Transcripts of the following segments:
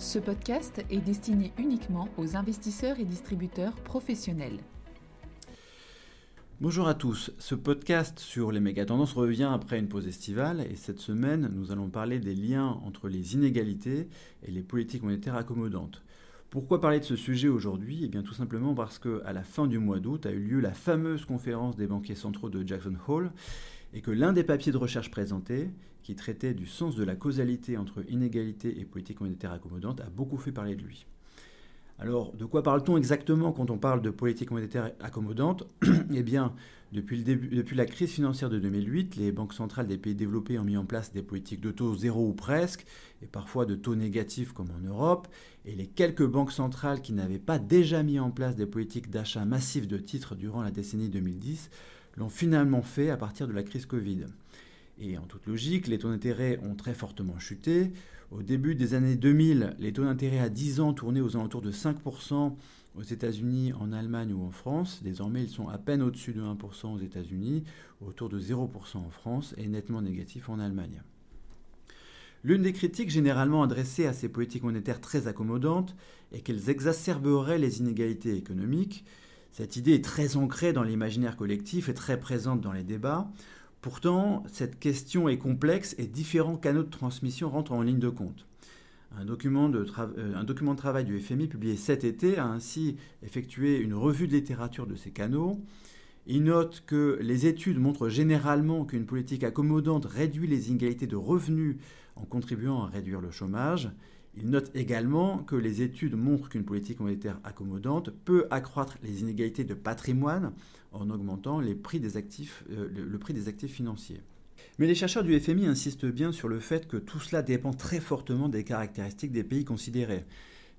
Ce podcast est destiné uniquement aux investisseurs et distributeurs professionnels. Bonjour à tous, ce podcast sur les méga-tendances revient après une pause estivale et cette semaine nous allons parler des liens entre les inégalités et les politiques monétaires accommodantes. Pourquoi parler de ce sujet aujourd'hui? Eh bien tout simplement parce qu'à la fin du mois d'août a eu lieu la fameuse conférence des banquiers centraux de Jackson Hole et que l'un des papiers de recherche présentés, qui traitait du sens de la causalité entre inégalité et politique monétaire accommodante, a beaucoup fait parler de lui. Alors, de quoi parle-t-on exactement quand on parle de politique monétaire accommodante Eh bien, depuis, la crise financière de 2008, les banques centrales des pays développés ont mis en place des politiques de taux zéro ou presque, et parfois de taux négatifs comme en Europe, et les quelques banques centrales qui n'avaient pas déjà mis en place des politiques d'achat massif de titres durant la décennie 2010 l'ont finalement fait à partir de la crise Covid. Et en toute logique, les taux d'intérêt ont très fortement chuté. Au début des années 2000, les taux d'intérêt à 10 ans tournaient aux alentours de 5% aux États-Unis, en Allemagne ou en France. Désormais, ils sont à peine au-dessus de 1% aux États-Unis, autour de 0% en France et nettement négatifs en Allemagne. L'une des critiques généralement adressées à ces politiques monétaires très accommodantes est qu'elles exacerberaient les inégalités économiques, cette idée est très ancrée dans l'imaginaire collectif et très présente dans les débats. Pourtant, cette question est complexe et différents canaux de transmission rentrent en ligne de compte. Un document de, euh, travail du FMI publié cet été a ainsi effectué une revue de littérature de ces canaux. Il note que les études montrent généralement qu'une politique accommodante réduit les inégalités de revenus en contribuant à réduire le chômage il note également que les études montrent qu'une politique monétaire accommodante peut accroître les inégalités de patrimoine en augmentant euh, le, prix des actifs financiers. Mais les chercheurs du FMI insistent bien sur le fait que tout cela dépend très fortement des caractéristiques des pays considérés.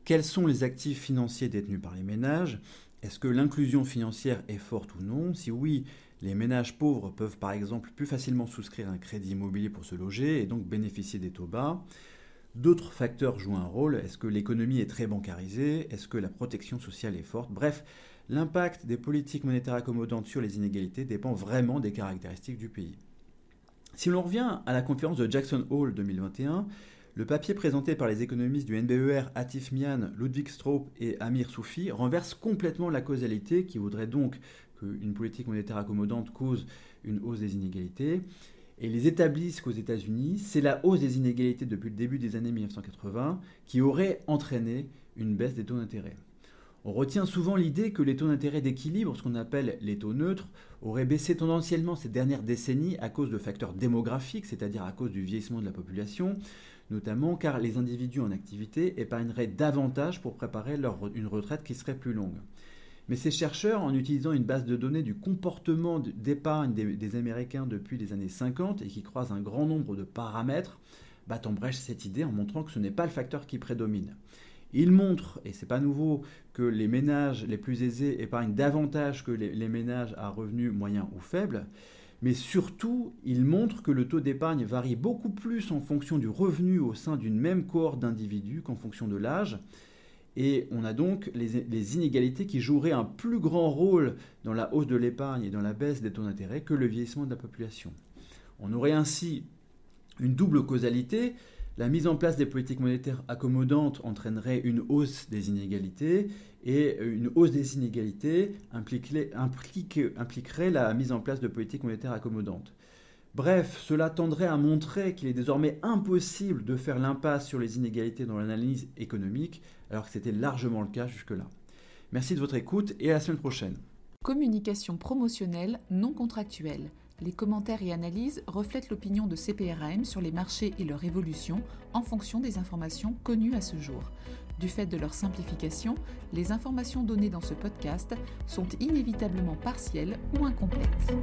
Quels sont les actifs financiers détenus par les ménages? Est-ce que l'inclusion financière est forte ou non? Si oui, les ménages pauvres peuvent par exemple plus facilement souscrire un crédit immobilier pour se loger et donc bénéficier des taux bas. D'autres facteurs jouent un rôle. Est-ce que l'économie est très bancarisée? Est-ce que la protection sociale est forte? Bref, l'impact des politiques monétaires accommodantes sur les inégalités dépend vraiment des caractéristiques du pays. Si l'on revient à la conférence de Jackson Hole 2021, le papier présenté par les économistes du NBER Atif Mian, Ludwig Straub et Amir Soufi renverse complètement la causalité qui voudrait donc qu'une politique monétaire accommodante cause une hausse des inégalités et ils établissent qu'aux États-Unis, c'est la hausse des inégalités depuis le début des années 1980 qui aurait entraîné une baisse des taux d'intérêt. On retient souvent l'idée que les taux d'intérêt d'équilibre, ce qu'on appelle les taux neutres, auraient baissé tendanciellement ces dernières décennies à cause de facteurs démographiques, c'est-à-dire à cause du vieillissement de la population, notamment car les individus en activité épargneraient davantage pour préparer une retraite qui serait plus longue. Mais ces chercheurs, en utilisant une base de données du comportement d'épargne des, Américains depuis les années 50 et qui croisent un grand nombre de paramètres, battent en brèche cette idée en montrant que ce n'est pas le facteur qui prédomine. Ils montrent, et c'est pas nouveau, que les ménages les plus aisés épargnent davantage que les, ménages à revenus moyens ou faibles, mais surtout, ils montrent que le taux d'épargne varie beaucoup plus en fonction du revenu au sein d'une même cohorte d'individus qu'en fonction de l'âge, et on a donc les, inégalités qui joueraient un plus grand rôle dans la hausse de l'épargne et dans la baisse des taux d'intérêt que le vieillissement de la population. On aurait ainsi une double causalité. La mise en place des politiques monétaires accommodantes entraînerait une hausse des inégalités et une hausse des inégalités impliquerait la mise en place de politiques monétaires accommodantes. Bref, cela tendrait à montrer qu'il est désormais impossible de faire l'impasse sur les inégalités dans l'analyse économique, alors que c'était largement le cas jusque-là. Merci de votre écoute et à la semaine prochaine. Communication promotionnelle non contractuelle. Les commentaires et analyses reflètent l'opinion de CPRAM sur les marchés et leur évolution en fonction des informations connues à ce jour. Du fait de leur simplification, les informations données dans ce podcast sont inévitablement partielles ou incomplètes.